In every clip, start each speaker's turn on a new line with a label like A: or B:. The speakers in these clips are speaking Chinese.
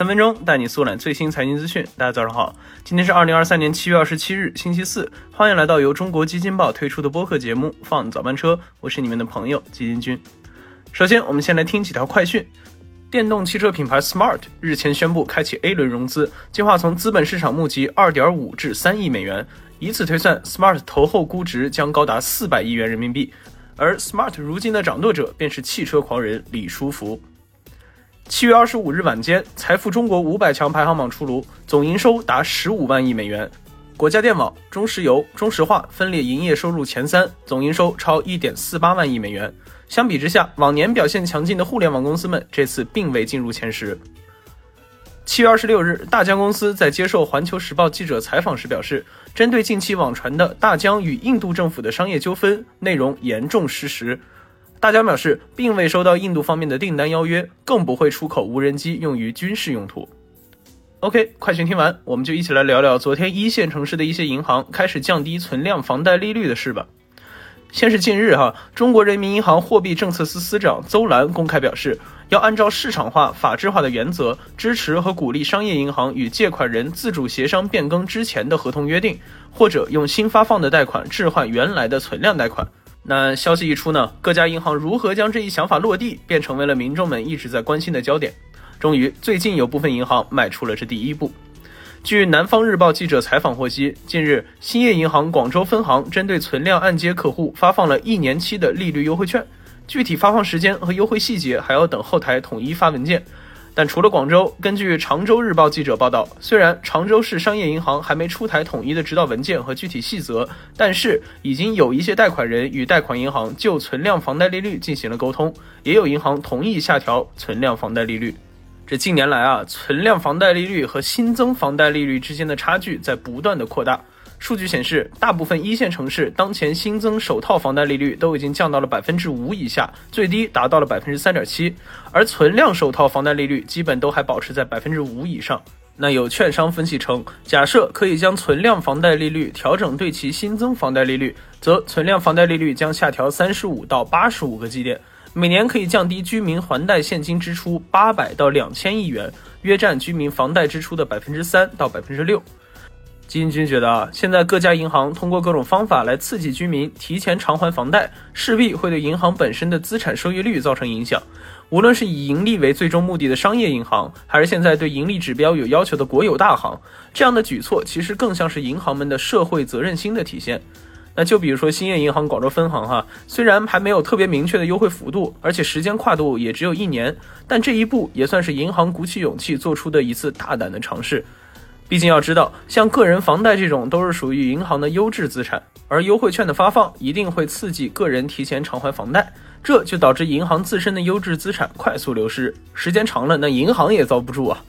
A: 三分钟带你速览最新财经资讯。大家早上好，今天是二零二三年七月二十七日，星期四。欢迎来到由中国基金报推出的播客节目《放早班车》，我是你们的朋友基金君。首先，我们先来听几条快讯。电动汽车品牌 Smart 日前宣布开启 A 轮融资，计划从资本市场募集二点五至三亿美元。以此推算，Smart 投后估值将高达四百亿元人民币。而 Smart 如今的掌舵者便是汽车狂人李书福。七月二十五日晚间，财富中国五百强排行榜出炉，总营收达十五万亿美元。国家电网、中石油、中石化分列营业收入前三，总营收超一点四八万亿美元。相比之下，往年表现强劲的互联网公司们这次并未进入前十。七月二十六日，大疆公司在接受环球时报记者采访时表示，针对近期网传的大疆与印度政府的商业纠纷，内容严重失实。大疆表示，并未收到印度方面的订单邀约，更不会出口无人机用于军事用途。OK，快讯听完，我们就一起来聊聊昨天一线城市的一些银行开始降低存量房贷利率的事吧。先是近日哈，中国人民银行货币政策司司长邹兰公开表示，要按照市场化、法治化的原则，支持和鼓励商业银行与借款人自主协商变更之前的合同约定，或者用新发放的贷款置换原来的存量贷款。那消息一出呢，各家银行如何将这一想法落地，便成为了民众们一直在关心的焦点。终于，最近有部分银行迈出了这第一步。据南方日报记者采访获悉，近日兴业银行广州分行针对存量按揭客户发放了一年期的利率优惠券，具体发放时间和优惠细节还要等后台统一发文件。但除了广州，根据常州日报记者报道，虽然常州市商业银行还没出台统一的指导文件和具体细则，但是已经有一些贷款人与贷款银行就存量房贷利率进行了沟通，也有银行同意下调存量房贷利率。这近年来啊，存量房贷利率和新增房贷利率之间的差距在不断的扩大。数据显示，大部分一线城市当前新增首套房贷利率都已经降到了百分之五以下，最低达到了百分之三点七，而存量首套房贷利率基本都还保持在百分之五以上。那有券商分析称，假设可以将存量房贷利率调整对其新增房贷利率，则存量房贷利率将下调三十五到八十五个基点，每年可以降低居民还贷现金支出八百到两千亿元，约占居民房贷支出的百分之三到百分之六。基金君觉得啊，现在各家银行通过各种方法来刺激居民提前偿还房贷，势必会对银行本身的资产收益率造成影响。无论是以盈利为最终目的的商业银行，还是现在对盈利指标有要求的国有大行，这样的举措其实更像是银行们的社会责任心的体现。那就比如说兴业银行广州分行哈，虽然还没有特别明确的优惠幅度，而且时间跨度也只有一年，但这一步也算是银行鼓起勇气做出的一次大胆的尝试。毕竟要知道，像个人房贷这种都是属于银行的优质资产，而优惠券的发放一定会刺激个人提前偿还房贷，这就导致银行自身的优质资产快速流失，时间长了，那银行也遭不住啊。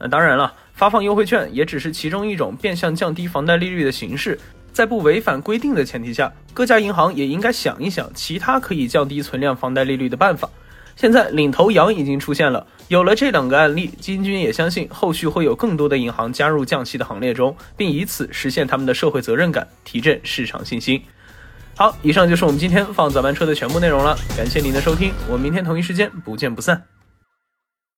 A: 那当然了，发放优惠券也只是其中一种变相降低房贷利率的形式，在不违反规定的前提下，各家银行也应该想一想其他可以降低存量房贷利率的办法。现在领头羊已经出现了，有了这两个案例，基金君也相信后续会有更多的银行加入降息的行列中，并以此实现他们的社会责任感，提振市场信心。好，以上就是我们今天放早班车的全部内容了，感谢您的收听，我们明天同一时间不见不散。